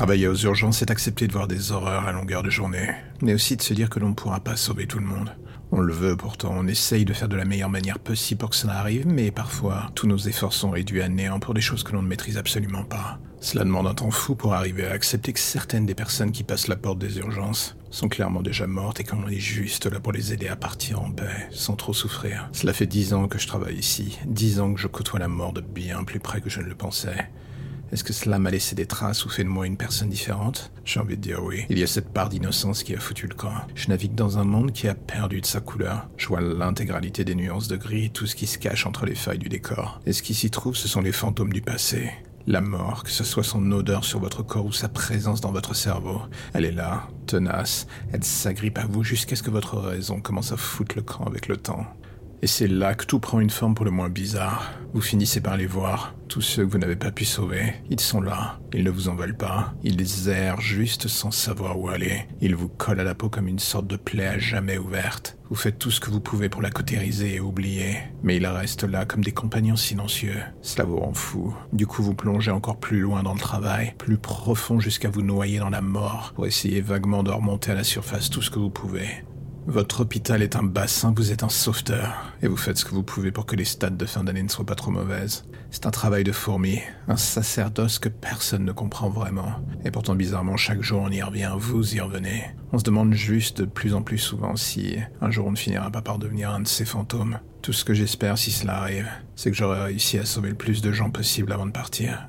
Travailler aux urgences, c'est accepter de voir des horreurs à longueur de journée, mais aussi de se dire que l'on ne pourra pas sauver tout le monde. On le veut pourtant, on essaye de faire de la meilleure manière possible pour que ça arrive, mais parfois, tous nos efforts sont réduits à néant pour des choses que l'on ne maîtrise absolument pas. Cela demande un temps fou pour arriver à accepter que certaines des personnes qui passent la porte des urgences sont clairement déjà mortes et qu'on est juste là pour les aider à partir en paix, sans trop souffrir. Cela fait dix ans que je travaille ici, dix ans que je côtoie la mort de bien plus près que je ne le pensais. Est-ce que cela m'a laissé des traces ou fait de moi une personne différente? J'ai envie de dire oui. Il y a cette part d'innocence qui a foutu le camp. Je navigue dans un monde qui a perdu de sa couleur. Je vois l'intégralité des nuances de gris, tout ce qui se cache entre les failles du décor. Et ce qui s'y trouve, ce sont les fantômes du passé. La mort, que ce soit son odeur sur votre corps ou sa présence dans votre cerveau, elle est là, tenace, elle s'agrippe à vous jusqu'à ce que votre raison commence à foutre le camp avec le temps. Et c'est là que tout prend une forme pour le moins bizarre. Vous finissez par les voir. Tous ceux que vous n'avez pas pu sauver, ils sont là. Ils ne vous en veulent pas. Ils errent juste sans savoir où aller. Ils vous collent à la peau comme une sorte de plaie à jamais ouverte. Vous faites tout ce que vous pouvez pour la cautériser et oublier. Mais ils restent là comme des compagnons silencieux. Cela vous rend fou. Du coup, vous plongez encore plus loin dans le travail, plus profond jusqu'à vous noyer dans la mort, pour essayer vaguement de remonter à la surface tout ce que vous pouvez. Votre hôpital est un bassin, vous êtes un sauveteur, et vous faites ce que vous pouvez pour que les stades de fin d'année ne soient pas trop mauvaises. C'est un travail de fourmi, un sacerdoce que personne ne comprend vraiment. Et pourtant bizarrement, chaque jour on y revient, vous y revenez. On se demande juste de plus en plus souvent si un jour on ne finira pas par devenir un de ces fantômes. Tout ce que j'espère si cela arrive, c'est que j'aurai réussi à sauver le plus de gens possible avant de partir.